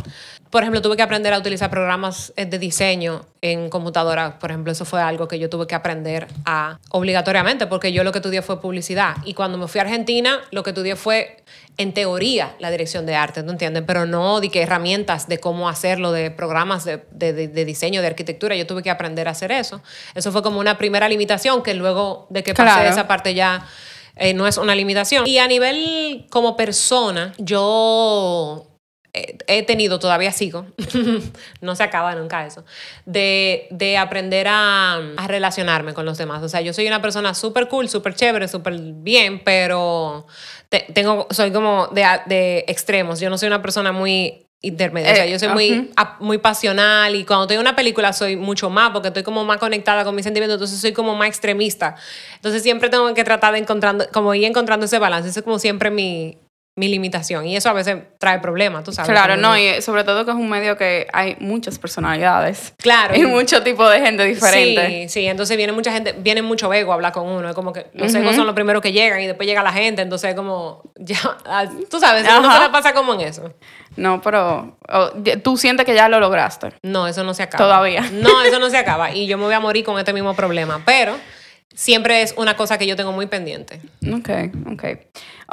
[SPEAKER 2] Por ejemplo, tuve que aprender a utilizar programas eh, de diseño en computadora. Por ejemplo, eso fue algo que yo tuve que aprender a obligatoriamente, porque yo lo que estudié fue publicidad. Y cuando me fui a Argentina, lo que estudié fue, en teoría, la dirección de arte, ¿tú entiendes? Pero no de que herramientas de cómo hacerlo, de programas de, de- de- de diseño, de arquitectura. Yo tuve que aprender a hacer eso. Eso fue como una primera limitación que luego de que pasé
[SPEAKER 1] Claro.
[SPEAKER 2] esa parte ya eh, no es una limitación. Y a nivel como persona, yo he tenido, todavía sigo, no se acaba nunca eso, de, de aprender a, a relacionarme con los demás. O sea, yo soy una persona súper cool, súper chévere, súper bien, pero te- tengo, soy como de, de extremos. Yo no soy una persona muy intermedia. o sea,
[SPEAKER 1] Eh,
[SPEAKER 2] yo soy muy,
[SPEAKER 1] ujú.
[SPEAKER 2] a- muy pasional y cuando estoy en una película soy mucho más porque estoy como más conectada con mis sentimientos, entonces soy como más extremista. Entonces siempre tengo que tratar de encontrando, como ir encontrando ese balance. Eso es como siempre mi, mi limitación y eso a veces trae problemas, tú sabes.
[SPEAKER 1] Claro, no, y sobre todo que es un medio que hay muchas personalidades.
[SPEAKER 2] Claro.
[SPEAKER 1] Y mucho tipo de gente diferente.
[SPEAKER 2] Sí, sí, entonces viene mucha gente, viene mucho ego a hablar con uno, es como que los egos son los primeros que llegan y después llega la gente, entonces es como, ya, ah, tú sabes,
[SPEAKER 1] Ajá.
[SPEAKER 2] se la pasa como en eso.
[SPEAKER 1] No, pero oh, tú sientes que ya lo lograste.
[SPEAKER 2] No, eso no se acaba.
[SPEAKER 1] Todavía.
[SPEAKER 2] No, eso no se acaba y yo me voy a morir con este mismo problema, pero siempre es una cosa que yo tengo muy pendiente.
[SPEAKER 1] Ok, ok.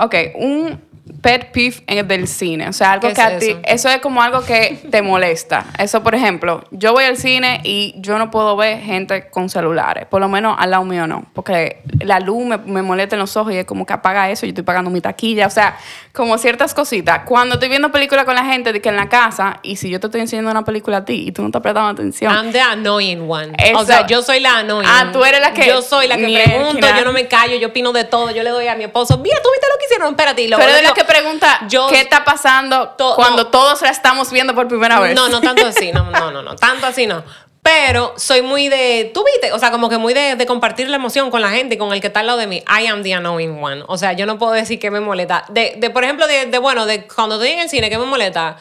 [SPEAKER 1] Ok, un pet peeve en- del cine. O sea, algo
[SPEAKER 2] ¿Qué
[SPEAKER 1] que
[SPEAKER 2] es
[SPEAKER 1] a ti.
[SPEAKER 2] eso?
[SPEAKER 1] Eso es como algo que te molesta. Eso, por ejemplo, yo voy al cine y yo no puedo ver gente con celulares. Por lo menos al lado mío no. Porque la luz me, me molesta en los ojos y es como que apaga eso. Yo estoy pagando mi taquilla. O sea, como ciertas cositas. Cuando estoy viendo películas con la gente de que en la casa, y si yo te estoy enseñando una película a ti y tú no estás prestando atención.
[SPEAKER 2] I'm the annoying one.
[SPEAKER 1] Eso-
[SPEAKER 2] O sea, yo soy la annoying.
[SPEAKER 1] Ah, tú eres la que-
[SPEAKER 2] Yo soy la que pregunto, yo no me callo, yo opino de todo, yo le doy a mi esposo, mira, tú viste lo que hicieron, espérate, y luego
[SPEAKER 1] Pero de la
[SPEAKER 2] digo,
[SPEAKER 1] que pregunta
[SPEAKER 2] yo-
[SPEAKER 1] qué está pasando
[SPEAKER 2] To-
[SPEAKER 1] cuando
[SPEAKER 2] no.
[SPEAKER 1] todos la estamos viendo por primera vez.
[SPEAKER 2] No, no tanto así, no, no, no, no, tanto así no. Pero soy muy de, tú viste, o sea, como que muy de, de compartir la emoción con la gente y con el que está al lado de mí. I am the annoying one. O sea, yo no puedo decir que me molesta. De, de por ejemplo, de, de, bueno, de cuando estoy en el cine, ¿qué me molesta?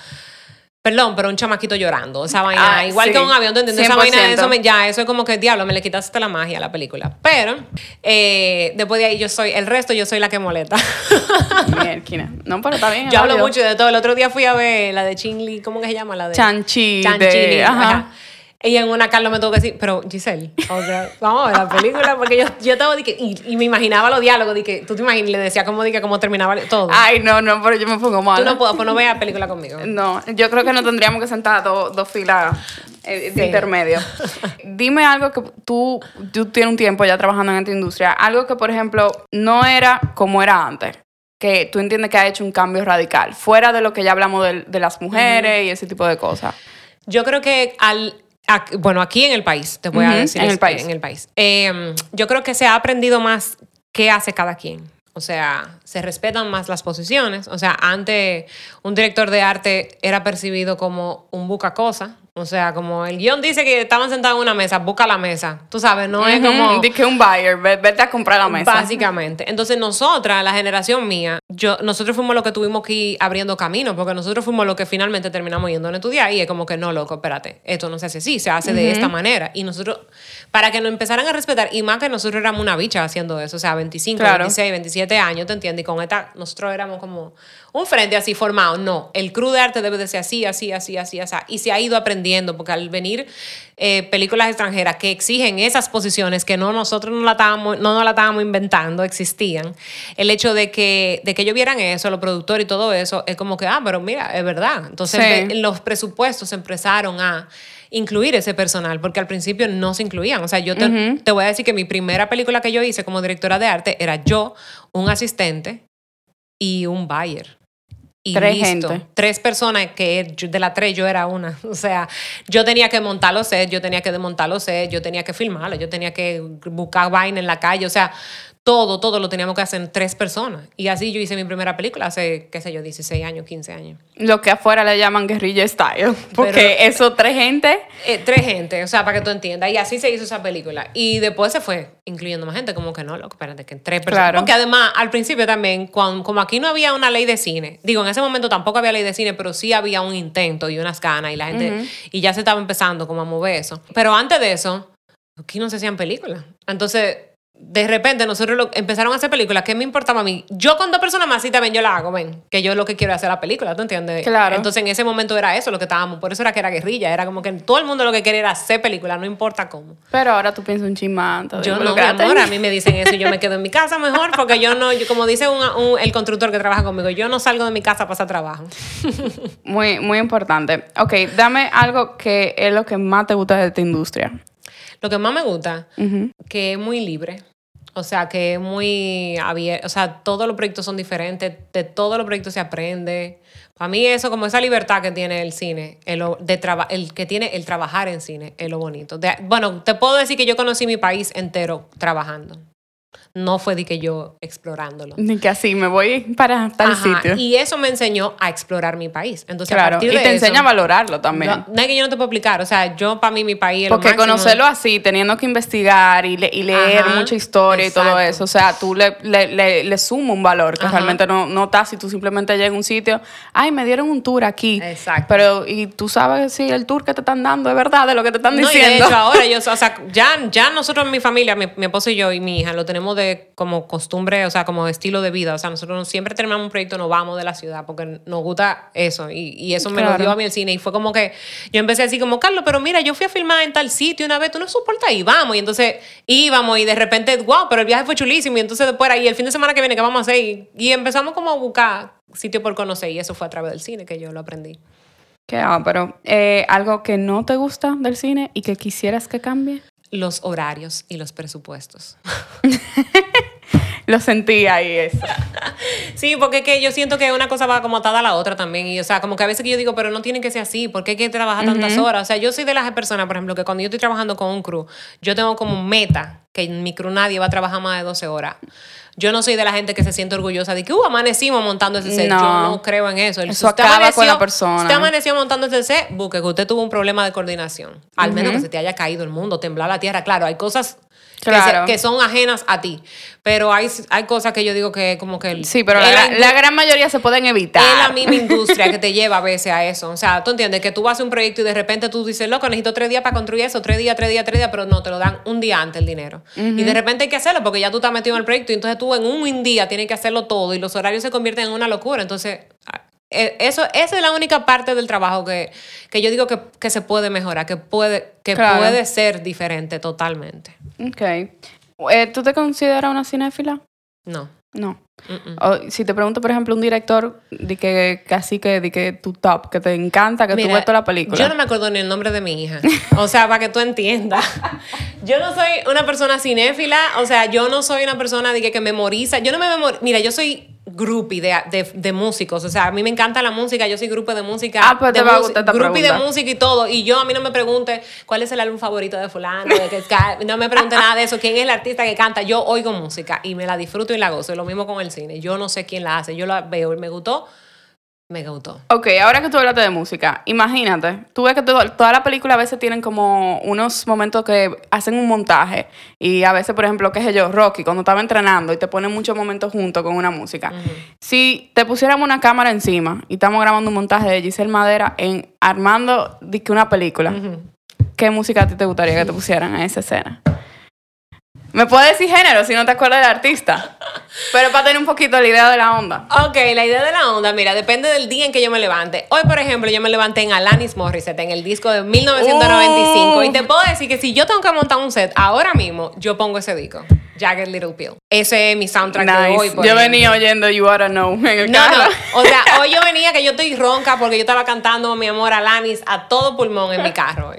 [SPEAKER 2] Perdón, pero un chamaquito llorando. Esa vaina,
[SPEAKER 1] Ah,
[SPEAKER 2] igual
[SPEAKER 1] sí.
[SPEAKER 2] que un avión, ¿tú entiendes? Esa
[SPEAKER 1] 100%.
[SPEAKER 2] vaina, eso me, ya, eso es como que, diablo, me le quitaste la magia a la película. Pero, eh, después de ahí yo soy, el resto yo soy la que molesta.
[SPEAKER 1] Mierda. No, pero está bien.
[SPEAKER 2] yo hablo mucho de todo. El otro día fui a ver la de Ching Li, ¿cómo que se llama? La de
[SPEAKER 1] Chanchi.
[SPEAKER 2] Chanchi
[SPEAKER 1] de-
[SPEAKER 2] Li,
[SPEAKER 1] ajá.
[SPEAKER 2] ajá. Y en una Carlos me tuvo que decir, pero Giselle, o sea, vamos a ver la película, porque yo, yo estaba, que- y, y me imaginaba los diálogos, que, tú te imaginas, le decía cómo, que, cómo terminaba todo.
[SPEAKER 1] Ay, no, no, pero yo me pongo mal.
[SPEAKER 2] tú no puedes, pues no veas película conmigo.
[SPEAKER 1] No, yo creo que no tendríamos que sentar dos, dos filas eh, de
[SPEAKER 2] Sí.
[SPEAKER 1] intermedio. Dime algo que tú, tú tienes un tiempo ya trabajando en esta industria, algo que, por ejemplo, no era como era antes, que tú entiendes que ha hecho un cambio radical, fuera de lo que ya hablamos de, de las mujeres y ese tipo de cosas.
[SPEAKER 2] Yo creo que al ac- bueno, aquí en el país, te voy a
[SPEAKER 1] Ujú,
[SPEAKER 2] decir
[SPEAKER 1] en el
[SPEAKER 2] es-
[SPEAKER 1] país.
[SPEAKER 2] en el país. Eh, yo creo que se ha aprendido más qué hace cada quien. O sea, se respetan más las posiciones. O sea, antes un director de arte era percibido como un buca cosa. O sea, como el guion dice que estaban sentados en una mesa, busca la mesa. Tú sabes, no es como...
[SPEAKER 1] de que un buyer, ve- vete a comprar la mesa.
[SPEAKER 2] Básicamente. Entonces, nosotras, la generación mía, yo, nosotros fuimos los que tuvimos que ir abriendo camino, porque nosotros fuimos los que finalmente terminamos yendo a estudiar y es como que no, loco, espérate, esto no se hace así, se hace de esta manera. Y nosotros, para que nos empezaran a respetar, y más que nosotros éramos una bicha haciendo eso, o sea, 25,
[SPEAKER 1] Claro.
[SPEAKER 2] 26, 27 años, ¿te entiendes? Y con esta, nosotros éramos como un frente así formado. No, el crew de arte debe de ser así, así, así, así, así. Y se ha ido aprendiendo, porque al venir eh, películas extranjeras que exigen esas posiciones que no nosotros no la estábamos, no nos la estábamos inventando, existían, el hecho de que, de que ellos vieran eso, los productores y todo eso, es como que, ah, pero mira, es verdad. Entonces
[SPEAKER 1] Sí.
[SPEAKER 2] los presupuestos empezaron a incluir ese personal, porque al principio no se incluían. O sea, yo te, te voy a decir que mi primera película que yo hice como directora de arte era yo, un asistente y un buyer. Y
[SPEAKER 1] Tres
[SPEAKER 2] listo.
[SPEAKER 1] gente.
[SPEAKER 2] Tres personas que de las tres yo era una. O sea, yo tenía que montar los sets, yo tenía que desmontar los sets, yo tenía que filmarlo, yo tenía que buscar vaina en la calle. O sea, todo, todo lo teníamos que hacer en tres personas. Y así yo hice mi primera película hace, qué sé yo, 16 años, 15 años.
[SPEAKER 1] Lo que afuera le llaman guerrilla style. Porque
[SPEAKER 2] Pero-
[SPEAKER 1] eso, tres gente.
[SPEAKER 2] Eh, tres gente, o sea, para que tú entiendas. Y así se hizo esa película. Y después se fue incluyendo más gente, como que no, loco, espérate, que tres personas.
[SPEAKER 1] Claro.
[SPEAKER 2] Porque además, al principio también, cuando, como aquí no había una ley de cine, digo, en ese momento tampoco había ley de cine, pero sí había un intento y unas ganas y la gente, y ya se estaba empezando como a mover eso. Pero antes de eso, aquí no se hacían películas. Entonces, de repente nosotros lo- empezaron a hacer películas. ¿Qué me importaba a mí? Yo con dos personas más, sí, también yo la hago, ven. Que yo lo que quiero es hacer la película, ¿tú entiendes?
[SPEAKER 1] Claro.
[SPEAKER 2] Entonces, en ese momento era eso lo que estábamos. Por eso era que era guerrilla. Era como que todo el mundo lo que quería era hacer películas, no importa cómo.
[SPEAKER 1] Pero ahora tú piensas un chimán.
[SPEAKER 2] Yo no, mi amor, a mí me dicen eso y yo me quedo en mi casa mejor porque yo no, yo- como dice un- un- el constructor que trabaja conmigo, yo no salgo de mi casa para hacer trabajo.
[SPEAKER 1] Muy, muy importante. Ok, dame algo que es lo que más te gusta de esta industria.
[SPEAKER 2] Lo que más me gusta,
[SPEAKER 1] Ujú.
[SPEAKER 2] que es muy libre. O sea, que es muy abierto. O sea, todos los proyectos son diferentes. De todos los proyectos se aprende. Para mí eso, como esa libertad que tiene el cine, el, de traba- el que tiene el trabajar en cine, es lo bonito. De- bueno, te puedo decir que yo conocí mi país entero trabajando. No fue de que yo explorándolo.
[SPEAKER 1] Ni que así, me voy para tal
[SPEAKER 2] Ajá,
[SPEAKER 1] sitio.
[SPEAKER 2] Y eso me enseñó a explorar mi país. Entonces, a
[SPEAKER 1] claro,
[SPEAKER 2] partir
[SPEAKER 1] y
[SPEAKER 2] de
[SPEAKER 1] te
[SPEAKER 2] eso,
[SPEAKER 1] enseña a valorarlo también.
[SPEAKER 2] No, no es que yo no te puedo explicar. O sea, yo para mí mi país es
[SPEAKER 1] Porque conocerlo así, teniendo que investigar y, le- y leer
[SPEAKER 2] Ajá,
[SPEAKER 1] mucha historia y todo eso, o sea, tú le, le, le, le suma un valor que
[SPEAKER 2] Ajá.
[SPEAKER 1] realmente no, no está si tú simplemente llegas a un sitio, ay, me dieron un tour aquí.
[SPEAKER 2] Exacto.
[SPEAKER 1] Pero, y tú sabes si el tour que te están dando es verdad de lo que te están
[SPEAKER 2] No, y de
[SPEAKER 1] diciendo.
[SPEAKER 2] hecho ahora yo, o sea, ya, ya nosotros mi familia, mi, mi esposo y yo y mi hija, lo tenemos de como costumbre, o sea, como estilo de vida. O sea, nosotros siempre terminamos un proyecto, nos vamos de la ciudad porque nos gusta eso. Y, y eso me lo
[SPEAKER 1] Claro.
[SPEAKER 2] dio a mí el cine. Y fue como que yo empecé así como, Carlos, pero mira, yo fui a filmar en tal sitio una vez, tú no soportas y vamos. Y entonces íbamos y de repente, wow, pero el viaje fue chulísimo. Y entonces después ahí, el fin de semana que viene, ¿qué vamos a hacer? Y, y empezamos como a buscar sitio por conocer. Y eso fue a través del cine que yo lo aprendí.
[SPEAKER 1] Que, ah, pero eh, algo que no te gusta del cine y que quisieras que cambie.
[SPEAKER 2] Los horarios y los presupuestos.
[SPEAKER 1] Lo sentí ahí eso.
[SPEAKER 2] Sí, porque es que yo siento que una cosa va como atada a la otra también. Y, o sea, como que a veces que yo digo, pero no tiene que ser así. ¿Por qué hay que trabajar tantas horas? O sea, yo soy de las personas, por ejemplo, que cuando yo estoy trabajando con un crew, yo tengo como meta que en mi crew nadie va a trabajar más de 12 horas. Yo no soy de la gente que se siente orgullosa de que, uh, amanecimos montando ese set.
[SPEAKER 1] No.
[SPEAKER 2] Yo no creo en eso. El-
[SPEAKER 1] Eso
[SPEAKER 2] usted
[SPEAKER 1] acaba con la persona.
[SPEAKER 2] Usted amaneció montando ese set, busque que usted tuvo un problema de coordinación. Al menos que se te haya caído el mundo, temblar la tierra. Claro, hay cosas que,
[SPEAKER 1] Claro.
[SPEAKER 2] se- que son ajenas a ti. Pero hay, hay cosas que yo digo que como que... el-
[SPEAKER 1] Sí, pero la, gran mayoría se pueden evitar.
[SPEAKER 2] es la misma industria que te lleva a veces a eso. O sea, tú entiendes que tú vas a un proyecto y de repente tú dices, loco, necesito tres días para construir eso, tres días, tres días, tres días, pero no, te lo dan un día antes el dinero. Y de repente hay que hacerlo porque ya tú estás metido en el proyecto y entonces tú en un día tienes que hacerlo todo y los horarios se convierten en una locura. Entonces, eso, esa es la única parte del trabajo que, que yo digo que, que se puede mejorar, que puede, que
[SPEAKER 1] Claro.
[SPEAKER 2] puede ser diferente totalmente.
[SPEAKER 1] Ok. Eh, ¿Tú te consideras una cinéfila?
[SPEAKER 2] No.
[SPEAKER 1] No. O si te pregunto, por ejemplo, un director de que casi que, de que tu top, que te encanta, que tú
[SPEAKER 2] Mira,
[SPEAKER 1] ves toda la película.
[SPEAKER 2] Yo no me acuerdo ni el nombre de mi hija. O sea, para que tú entiendas. Yo no soy una persona cinéfila, o sea, yo no soy una persona de que, que memoriza. Yo no me memorizo. Mira, yo soy groupie de, de, de músicos. O sea, a mí me encanta la música, yo soy grupo de música.
[SPEAKER 1] Ah, pues te
[SPEAKER 2] de
[SPEAKER 1] va a gustar esta
[SPEAKER 2] groupie de música y todo. Y yo, a mí no me pregunte cuál es el álbum favorito de fulano, de que, no me pregunte nada de eso, quién es el artista que canta. Yo oigo música y me la disfruto y la gozo. Lo mismo con el cine. Yo no sé quién la hace. Yo la veo y me gustó, me gustó.
[SPEAKER 1] Ok, ahora que tú hablaste de música, imagínate, tú ves que todo- toda la película a veces tienen como unos momentos que hacen un montaje y a veces, por ejemplo, qué sé yo, Rocky, cuando estaba entrenando y te ponen muchos momentos juntos con una música. Si te pusiéramos una cámara encima y estamos grabando un montaje de Giselle Madera en armando una película, ¿qué música a ti te gustaría que te pusieran en esa escena? Me puedes decir género si no te acuerdas del artista, pero para tener un poquito la idea de la onda.
[SPEAKER 2] Ok, la idea de la onda, mira, depende del día en que yo me levante. Hoy, por ejemplo, yo me levanté en Alanis Morissette, en el disco de 1995.
[SPEAKER 1] Uh.
[SPEAKER 2] Y te puedo decir que si yo tengo que montar un set ahora mismo, yo pongo ese disco. Jagged Little Pill. Ese es mi soundtrack de hoy. Por
[SPEAKER 1] Yo
[SPEAKER 2] ejemplo.
[SPEAKER 1] venía oyendo You Oughta Know en el
[SPEAKER 2] No,
[SPEAKER 1] carro.
[SPEAKER 2] no. O sea, hoy yo venía que yo estoy ronca porque yo estaba cantando mi amor a Alanis a todo pulmón en mi carro hoy.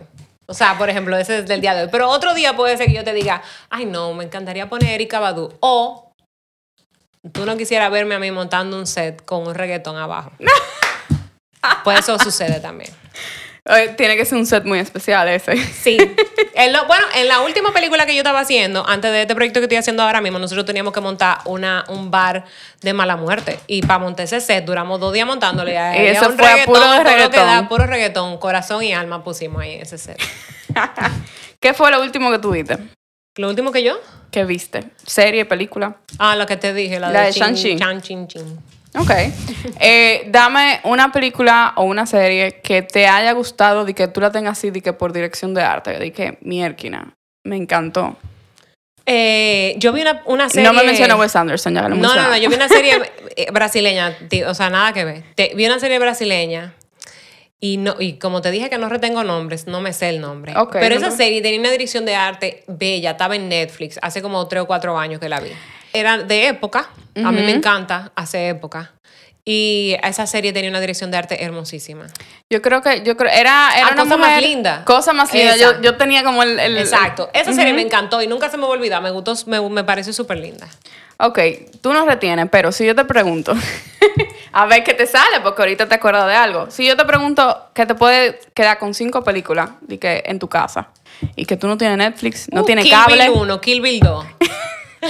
[SPEAKER 2] O sea, por ejemplo, ese es del día de hoy. Pero otro día puede ser que yo te diga, ay no, me encantaría poner Erika Badu. O tú no quisieras verme a mí montando un set con un reggaetón abajo. Pues eso sucede también.
[SPEAKER 1] Oye, Tiene que ser un set muy especial ese.
[SPEAKER 2] Sí. En lo- bueno, en la última película que yo estaba haciendo, antes de este proyecto que estoy haciendo ahora mismo, nosotros teníamos que montar una, un bar de mala muerte. Y para montar ese set, duramos dos días montándole.
[SPEAKER 1] Y eso
[SPEAKER 2] un
[SPEAKER 1] fue
[SPEAKER 2] reggaetón,
[SPEAKER 1] puro
[SPEAKER 2] todo lo que
[SPEAKER 1] reggaetón.
[SPEAKER 2] da, puro reggaetón, corazón y alma pusimos ahí en ese set.
[SPEAKER 1] ¿Qué fue lo último que tú viste?
[SPEAKER 2] Lo último que yo,
[SPEAKER 1] ¿Qué viste? ¿Serie, película?
[SPEAKER 2] ah, lo que te dije, la,
[SPEAKER 1] La
[SPEAKER 2] de,
[SPEAKER 1] de
[SPEAKER 2] chin,
[SPEAKER 1] Shang-Chi.
[SPEAKER 2] chan, chin, chin.
[SPEAKER 1] Ok. Eh, dame una película o una serie que te haya gustado y que tú la tengas así de que por dirección de arte. De que, mierquina, me encantó.
[SPEAKER 2] Eh, yo vi una, una serie.
[SPEAKER 1] No me menciona Wes Anderson, ya que lo
[SPEAKER 2] No, no, no, yo vi una serie eh, brasileña, o sea, nada que ver. Te- vi una serie brasileña y no y como te dije que no retengo nombres, no me sé el nombre.
[SPEAKER 1] Ok,
[SPEAKER 2] Pero
[SPEAKER 1] no
[SPEAKER 2] esa serie tenía una dirección de arte bella, estaba en Netflix hace como tres o cuatro años que la vi. Era de época, a mí me encanta hace época. Y esa serie tenía una dirección de arte hermosísima.
[SPEAKER 1] Yo creo que, yo creo, era, era
[SPEAKER 2] Ah,
[SPEAKER 1] una
[SPEAKER 2] cosa más linda.
[SPEAKER 1] Cosa más linda. Yo, yo tenía como el... el-
[SPEAKER 2] Exacto. Esa serie me encantó y nunca se me olvidar. Me gustó, me, me pareció súper linda.
[SPEAKER 1] Ok, tú no retienes, pero si yo te pregunto, a ver qué te sale, porque ahorita te acuerdas de algo. Si yo te pregunto que te puedes quedar con cinco películas de que en tu casa y que tú no tienes Netflix, no
[SPEAKER 2] Uh,
[SPEAKER 1] tienes
[SPEAKER 2] Kill
[SPEAKER 1] cable.
[SPEAKER 2] Bill 1, Kill Bill 2. o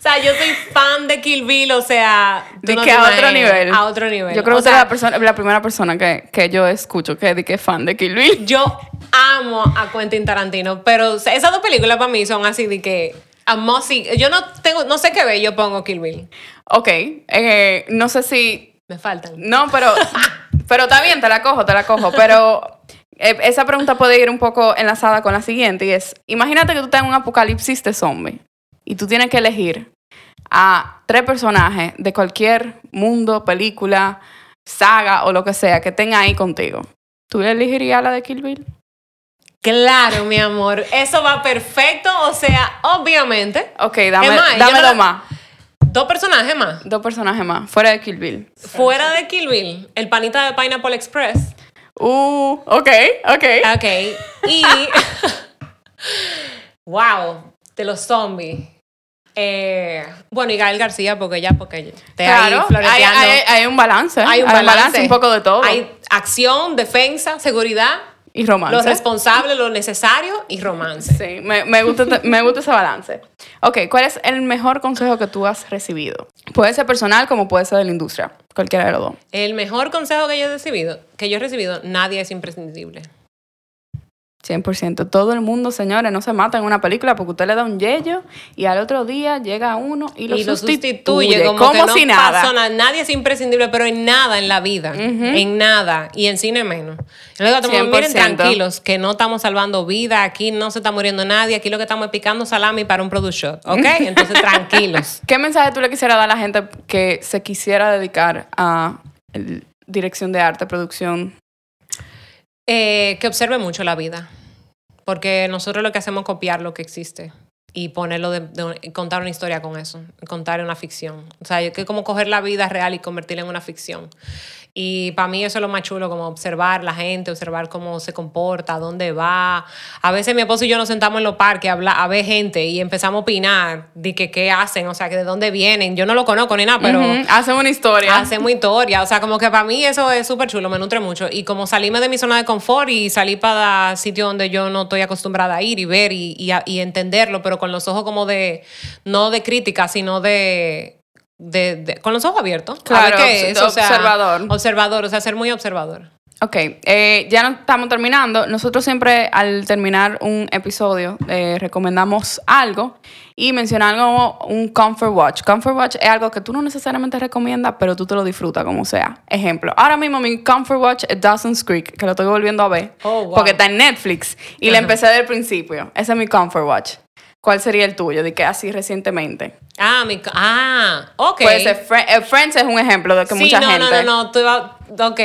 [SPEAKER 2] sea, yo soy fan de Kill Bill, o sea, tú
[SPEAKER 1] De
[SPEAKER 2] no
[SPEAKER 1] que
[SPEAKER 2] te
[SPEAKER 1] a otro nivel.
[SPEAKER 2] A otro nivel.
[SPEAKER 1] Yo creo
[SPEAKER 2] O
[SPEAKER 1] que usted
[SPEAKER 2] sea,
[SPEAKER 1] es la, persona, la primera persona que, que yo escucho que, es fan de Kill Bill.
[SPEAKER 2] Yo amo a Quentin Tarantino, pero esas dos películas para mí son así de que a. Yo no tengo, no sé qué ver, yo pongo Kill Bill.
[SPEAKER 1] Ok, eh, no sé si...
[SPEAKER 2] Me faltan.
[SPEAKER 1] No, pero... pero está bien, te la cojo, te la cojo. Pero esa pregunta puede ir un poco enlazada con la siguiente y es, imagínate que tú estás en un apocalipsis de zombie y tú tienes que elegir a tres personajes de cualquier mundo, película, saga o lo que sea que tenga ahí contigo. ¿Tú elegirías la de Kill Bill?
[SPEAKER 2] Claro, mi amor. Eso va perfecto. O sea, obviamente.
[SPEAKER 1] Ok, dame,
[SPEAKER 2] más, no la-
[SPEAKER 1] más.
[SPEAKER 2] Dos personajes más.
[SPEAKER 1] Dos personajes más, fuera de Kill Bill.
[SPEAKER 2] Fuera de Kill Bill, el panita de Pineapple Express.
[SPEAKER 1] Uh, ok, ok.
[SPEAKER 2] Ok. Y. wow, de los zombies. Eh, bueno, y Gael García, porque ya, porque te ahí
[SPEAKER 1] Claro, hay,
[SPEAKER 2] floreteando.
[SPEAKER 1] hay- hay un balance.
[SPEAKER 2] Hay un balance.
[SPEAKER 1] un poco de todo.
[SPEAKER 2] Hay acción, defensa, seguridad,
[SPEAKER 1] y romance.
[SPEAKER 2] lo responsable, lo necesario y romance.
[SPEAKER 1] Sí, me, me gusta, me gusta ese balance. Ok, ¿cuál es el mejor consejo que tú has recibido? Puede ser personal como puede ser de la industria. Cualquiera de los dos.
[SPEAKER 2] El mejor consejo que yo he recibido, que yo he recibido, nadie es imprescindible.
[SPEAKER 1] 100%. Todo el mundo, señores, no se mata en una película porque usted le da un yello y al otro día llega uno y lo,
[SPEAKER 2] y lo
[SPEAKER 1] sustituye,
[SPEAKER 2] sustituye como,
[SPEAKER 1] como
[SPEAKER 2] que no
[SPEAKER 1] si nada.
[SPEAKER 2] Nadie es imprescindible, pero en nada en la vida. En nada. Y en cine menos. Luego estamos, miren
[SPEAKER 1] 100%.
[SPEAKER 2] tranquilos, que no estamos salvando vida, aquí no se está muriendo nadie, aquí lo que estamos es picando salami para un product shot, ¿ok? Entonces tranquilos.
[SPEAKER 1] ¿Qué mensaje tú le quisieras dar a la gente que se quisiera dedicar a dirección de arte, producción?
[SPEAKER 2] Eh, que observe mucho la vida, porque nosotros lo que hacemos es copiar lo que existe y ponerlo de, contar una historia con eso, contar una ficción. O sea, que como coger la vida real y convertirla en una ficción. Y para mí eso es lo más chulo, como observar la gente, observar cómo se comporta, dónde va. A veces mi esposo y yo nos sentamos en los parques a, hablar, a ver gente y empezamos a opinar de que qué hacen, o sea, que de dónde vienen. Yo no lo conozco ni nada, pero...
[SPEAKER 1] Ujú, Hacen una historia.
[SPEAKER 2] Hacemos historia, o sea, como que para mí eso es súper chulo, me nutre mucho. Y como salirme de mi zona de confort y salir para sitios donde yo no estoy acostumbrada a ir y ver y, y a- y entenderlo, pero con los ojos como de, no de crítica, sino de... de- de- con los ojos abiertos. a
[SPEAKER 1] Claro,
[SPEAKER 2] ver qué es, o sea,
[SPEAKER 1] observador.
[SPEAKER 2] observador, o sea, ser muy observador.
[SPEAKER 1] Ok, eh, ya no estamos terminando. Nosotros siempre al terminar un episodio eh, recomendamos algo y mencionamos un comfort watch. Comfort watch es algo que tú no necesariamente recomiendas, pero tú te lo disfrutas como sea. Ejemplo, ahora mismo mi comfort watch es Dawson's Creek, que lo estoy volviendo a ver,
[SPEAKER 2] Oh, wow.
[SPEAKER 1] porque está en Netflix y la empecé del principio. Ese es mi comfort watch. ¿Cuál sería el tuyo? De que así recientemente.
[SPEAKER 2] Ah, mi, ah, ok.
[SPEAKER 1] Puede ser eh, Friends es un ejemplo de que
[SPEAKER 2] sí,
[SPEAKER 1] mucha
[SPEAKER 2] no,
[SPEAKER 1] gente.
[SPEAKER 2] no, no, no, tú iba- ok.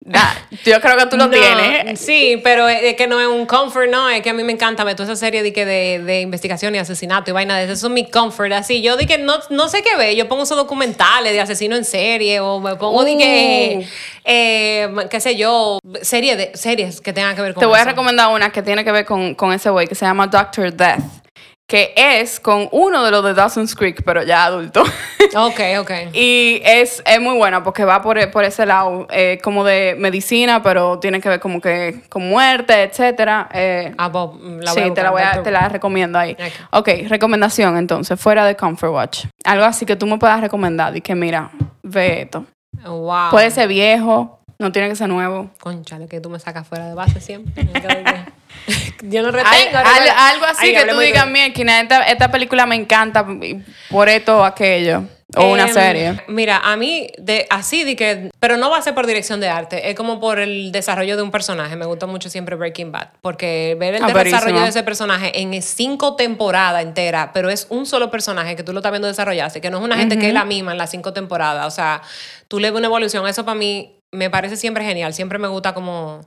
[SPEAKER 1] Da- yo creo que tú lo
[SPEAKER 2] No,
[SPEAKER 1] tienes.
[SPEAKER 2] Sí, pero es que no es un comfort, no, es que a mí me encanta ver toda esa serie de, que de, de investigación y asesinato y vaina de eso. Eso es mi comfort, así. Yo di que no, no sé qué ver, yo pongo esos documentales de asesino en serie o me pongo de que,
[SPEAKER 1] Uh.
[SPEAKER 2] eh, qué sé yo, serie de, series que tengan que ver con
[SPEAKER 1] Te voy a recomendar una que tiene que ver con, con ese güey que se llama Doctor Death, que es con uno de los de Dawson's Creek, pero ya adulto.
[SPEAKER 2] Ok, ok.
[SPEAKER 1] y es, es muy buena porque va por, por ese lado, eh, como de medicina, pero tiene que ver como que con muerte, etcétera. Eh,
[SPEAKER 2] Ah, pues, la voy a
[SPEAKER 1] sí, te la, voy a, te la recomiendo ahí.
[SPEAKER 2] Ok.
[SPEAKER 1] ok, recomendación entonces, fuera de Comfort Watch. Algo así que tú me puedas recomendar y que mira, ve esto.
[SPEAKER 2] Wow.
[SPEAKER 1] Puede ser viejo, no tiene que ser nuevo.
[SPEAKER 2] Conchale, que tú me sacas fuera de base siempre. Yo no
[SPEAKER 1] Al-
[SPEAKER 2] retengo.
[SPEAKER 1] algo así
[SPEAKER 2] Ay,
[SPEAKER 1] que tú digas, mira, esta, esta película me encanta por esto o aquello. O una
[SPEAKER 2] Em,
[SPEAKER 1] serie.
[SPEAKER 2] Mira, a mí, de, así de que. Pero no va a ser por dirección de arte, es como por el desarrollo de un personaje. Me gusta mucho siempre Breaking Bad, porque ver el
[SPEAKER 1] Ah,
[SPEAKER 2] desarrollo
[SPEAKER 1] verísimo.
[SPEAKER 2] de ese personaje en cinco temporadas enteras, pero es un solo personaje que tú lo estás viendo desarrollarse, que no es una gente que es la misma en las cinco temporadas. O sea, tú le ves una evolución. Eso para mí me parece siempre genial. Siempre me gusta como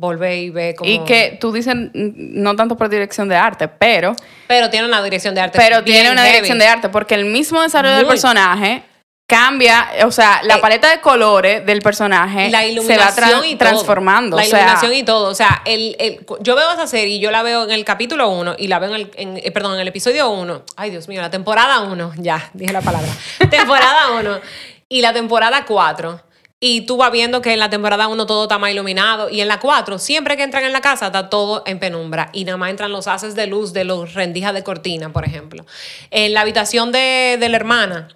[SPEAKER 2] volver y ver como.
[SPEAKER 1] Y que tú dices, no tanto por dirección de arte, pero,
[SPEAKER 2] Pero tiene una dirección de arte.
[SPEAKER 1] pero tiene una
[SPEAKER 2] heavy.
[SPEAKER 1] dirección de arte, porque el mismo desarrollo del
[SPEAKER 2] Muy.
[SPEAKER 1] personaje cambia, o sea, la
[SPEAKER 2] Eh,
[SPEAKER 1] paleta de colores del personaje
[SPEAKER 2] la
[SPEAKER 1] se va
[SPEAKER 2] iluminación
[SPEAKER 1] tra-
[SPEAKER 2] y
[SPEAKER 1] transformando.
[SPEAKER 2] La
[SPEAKER 1] o sea,
[SPEAKER 2] iluminación y todo. O sea, el, el- yo veo esa serie y yo la veo en el capítulo 1 y la veo en el, en- eh, perdón, en el episodio 1. Ay, Dios mío, la temporada 1. Ya, dije la palabra. temporada 1 y la temporada 4. Y tú vas viendo que en la temporada 1 todo está más iluminado. Y en la 4, siempre que entran en la casa, está todo en penumbra. Y nada más entran los haces de luz de los rendijas de cortina, por ejemplo. En la habitación de, de la hermana,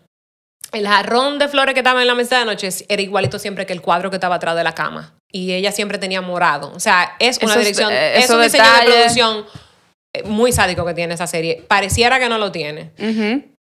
[SPEAKER 2] el jarrón de flores que estaba en la mesa de noche era igualito siempre que el cuadro que estaba atrás de la cama. Y ella siempre tenía morado. O sea, es una
[SPEAKER 1] Esos,
[SPEAKER 2] dirección,
[SPEAKER 1] eh,
[SPEAKER 2] es un diseño de producción eh, muy sádico que tiene esa serie. Pareciera que no lo tiene.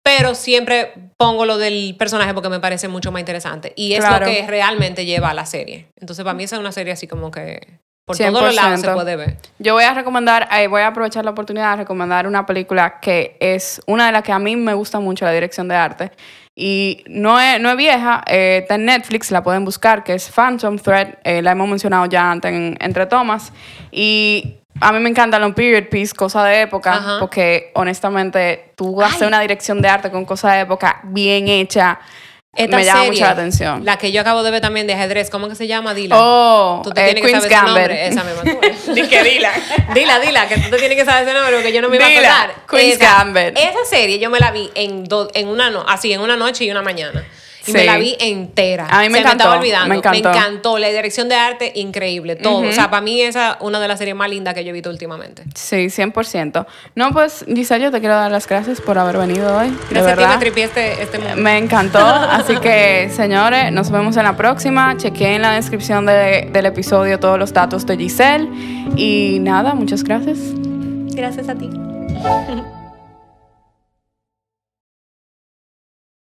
[SPEAKER 2] Pero siempre pongo lo del personaje porque me parece mucho más interesante. Y es
[SPEAKER 1] Claro.
[SPEAKER 2] lo que realmente lleva a la serie. Entonces, para mí esa es una serie así como que por todos los lados se
[SPEAKER 1] 100%.
[SPEAKER 2] puede ver.
[SPEAKER 1] Yo voy a recomendar, eh, voy a aprovechar la oportunidad de recomendar una película que es una de las que a mí me gusta mucho, la dirección de arte. Y no es, no es vieja, eh, está en Netflix, la pueden buscar, que es Phantom Thread, eh, la hemos mencionado ya antes en- entre tomas. Y a mí me encantan los period piece, cosas de época,
[SPEAKER 2] Ajá.
[SPEAKER 1] porque honestamente tú
[SPEAKER 2] Ay.
[SPEAKER 1] hacer una dirección de arte con cosas de época bien hecha,
[SPEAKER 2] Esta
[SPEAKER 1] me llama
[SPEAKER 2] serie,
[SPEAKER 1] mucho la atención.
[SPEAKER 2] La que yo acabo de ver también de ajedrez, ¿cómo que se llama? Dila.
[SPEAKER 1] Oh,
[SPEAKER 2] Tú te
[SPEAKER 1] eh,
[SPEAKER 2] tienes que
[SPEAKER 1] Queen's
[SPEAKER 2] saber su nombre.
[SPEAKER 1] Gambit.
[SPEAKER 2] Esa misma.
[SPEAKER 1] que dila.
[SPEAKER 2] Dila, dila, que tú te tienes que saber ese nombre porque yo no me iba
[SPEAKER 1] Dila,
[SPEAKER 2] a acordar.
[SPEAKER 1] Queen's
[SPEAKER 2] esa,
[SPEAKER 1] Gambit.
[SPEAKER 2] Esa serie yo me la vi en, do- en una no- así, en una noche y una mañana. Y me la vi entera.
[SPEAKER 1] A mí me
[SPEAKER 2] Se
[SPEAKER 1] encantó,
[SPEAKER 2] estaba olvidando.
[SPEAKER 1] me encantó.
[SPEAKER 2] encantó. La dirección de arte, increíble. Todo. O sea, para mí esa es una de las series más lindas que yo he visto últimamente.
[SPEAKER 1] Sí, 100%. No, pues, Giselle, yo te quiero dar las gracias por haber venido hoy. de
[SPEAKER 2] Gracias a ti me este, este momento.
[SPEAKER 1] Me encantó. Así que, señores, nos vemos en la próxima. Chequeen en la descripción de- del episodio todos los datos de Giselle. Y nada, muchas gracias.
[SPEAKER 2] Gracias a ti.